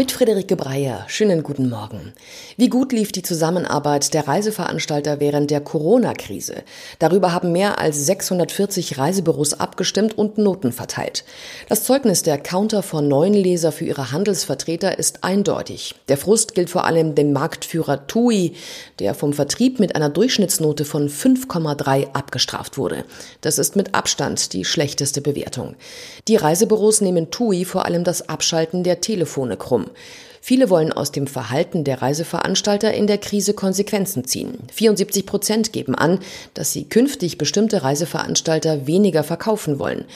Mit Friederike Breyer. Schönen guten Morgen. Wie gut lief die Zusammenarbeit der Reiseveranstalter während der Corona-Krise? Darüber haben mehr als 640 Reisebüros abgestimmt und Noten verteilt. Das Zeugnis der Counter von neuen Leser für ihre Handelsvertreter ist eindeutig. Der Frust gilt vor allem dem Marktführer TUI, der vom Vertrieb mit einer Durchschnittsnote von 5,3 abgestraft wurde. Das ist mit Abstand die schlechteste Bewertung. Die Reisebüros nehmen TUI vor allem das Abschalten der Telefone krumm. Viele wollen aus dem Verhalten der Reiseveranstalter in der Krise Konsequenzen ziehen. 74 Prozent geben an, dass sie künftig bestimmte Reiseveranstalter weniger verkaufen wollen.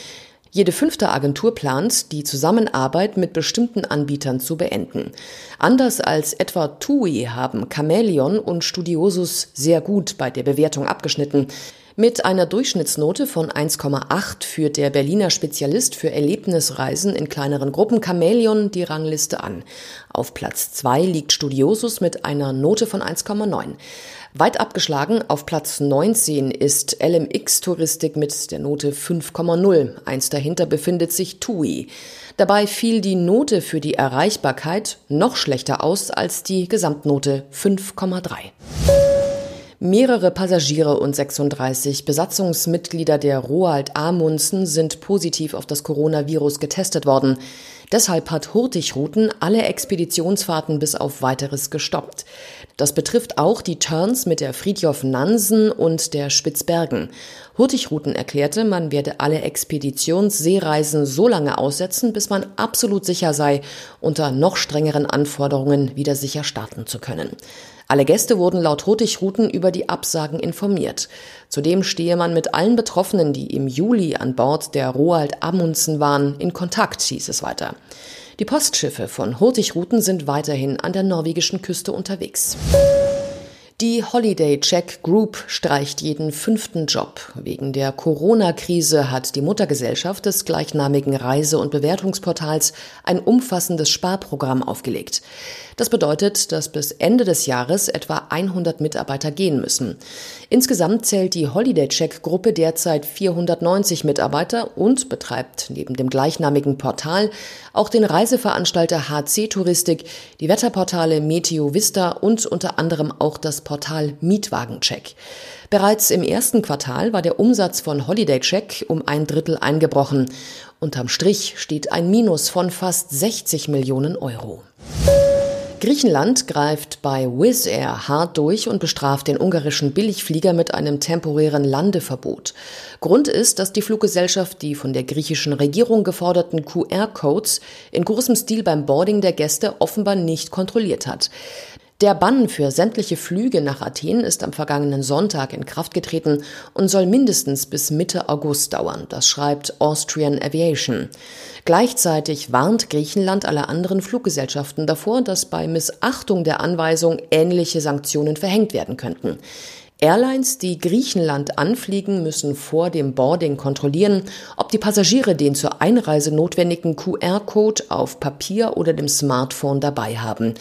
Jede fünfte Agentur plant, die Zusammenarbeit mit bestimmten Anbietern zu beenden. Anders als etwa TUI haben Chameleon und Studiosus sehr gut bei der Bewertung abgeschnitten. Mit einer Durchschnittsnote von 1,8 führt der Berliner Spezialist für Erlebnisreisen in kleineren Gruppen Chameleon die Rangliste an. Auf Platz 2 liegt Studiosus mit einer Note von 1,9. Weit abgeschlagen auf Platz 19 ist LMX Touristik mit der Note 5,0. Eins dahinter befindet sich TUI. Dabei fiel die Note für die Erreichbarkeit noch schlechter aus als die Gesamtnote 5,3. Mehrere Passagiere und 36 Besatzungsmitglieder der Roald Amundsen sind positiv auf das Coronavirus getestet worden. Deshalb hat Hurtigruten alle Expeditionsfahrten bis auf weiteres gestoppt. Das betrifft auch die Turns mit der Friedjof Nansen und der Spitzbergen. Hurtigruten erklärte, man werde alle Expeditionsseereisen so lange aussetzen, bis man absolut sicher sei, unter noch strengeren Anforderungen wieder sicher starten zu können. Alle Gäste wurden laut Hurtigruten über die Absagen informiert. Zudem stehe man mit allen Betroffenen, die im Juli an Bord der Roald Amundsen waren, in Kontakt, hieß es weiter. Die Postschiffe von Hurtigruten sind weiterhin an der norwegischen Küste unterwegs. Die Holiday Check Group streicht jeden fünften Job. Wegen der Corona-Krise hat die Muttergesellschaft des gleichnamigen Reise- und Bewertungsportals ein umfassendes Sparprogramm aufgelegt. Das bedeutet, dass bis Ende des Jahres etwa 100 Mitarbeiter gehen müssen. Insgesamt zählt die Holiday Check Gruppe derzeit 490 Mitarbeiter und betreibt neben dem gleichnamigen Portal auch den Reiseveranstalter HC Touristik, die Wetterportale Meteo Vista und unter anderem auch das Portal Mietwagencheck. Bereits im ersten Quartal war der Umsatz von Holiday Check um ein Drittel eingebrochen. Unterm Strich steht ein Minus von fast 60 Millionen Euro. Griechenland greift bei Wizz Air hart durch und bestraft den ungarischen Billigflieger mit einem temporären Landeverbot. Grund ist, dass die Fluggesellschaft die von der griechischen Regierung geforderten QR-Codes in großem Stil beim Boarding der Gäste offenbar nicht kontrolliert hat. Der Bann für sämtliche Flüge nach Athen ist am vergangenen Sonntag in Kraft getreten und soll mindestens bis Mitte August dauern. Das schreibt Austrian Aviation. Gleichzeitig warnt Griechenland alle anderen Fluggesellschaften davor, dass bei Missachtung der Anweisung ähnliche Sanktionen verhängt werden könnten. Airlines, die Griechenland anfliegen, müssen vor dem Boarding kontrollieren, ob die Passagiere den zur Einreise notwendigen QR-Code auf Papier oder dem Smartphone dabei haben.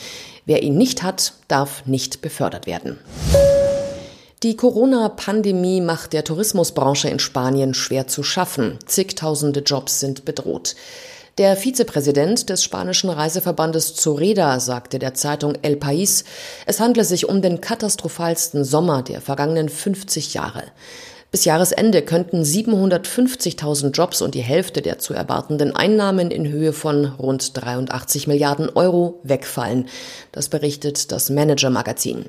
Wer ihn nicht hat, darf nicht befördert werden. Die Corona-Pandemie macht der Tourismusbranche in Spanien schwer zu schaffen. Zigtausende Jobs sind bedroht. Der Vizepräsident des spanischen Reiseverbandes Zoreda sagte der Zeitung El País, es handle sich um den katastrophalsten Sommer der vergangenen 50 Jahre. Bis Jahresende könnten 750.000 Jobs und die Hälfte der zu erwartenden Einnahmen in Höhe von rund 83 Milliarden Euro wegfallen. Das berichtet das Manager-Magazin.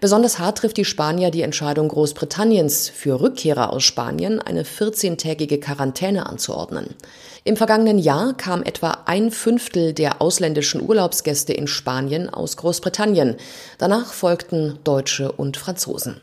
Besonders hart trifft die Spanier die Entscheidung Großbritanniens, für Rückkehrer aus Spanien eine 14-tägige Quarantäne anzuordnen. Im vergangenen Jahr kam etwa ein Fünftel der ausländischen Urlaubsgäste in Spanien aus Großbritannien. Danach folgten Deutsche und Franzosen.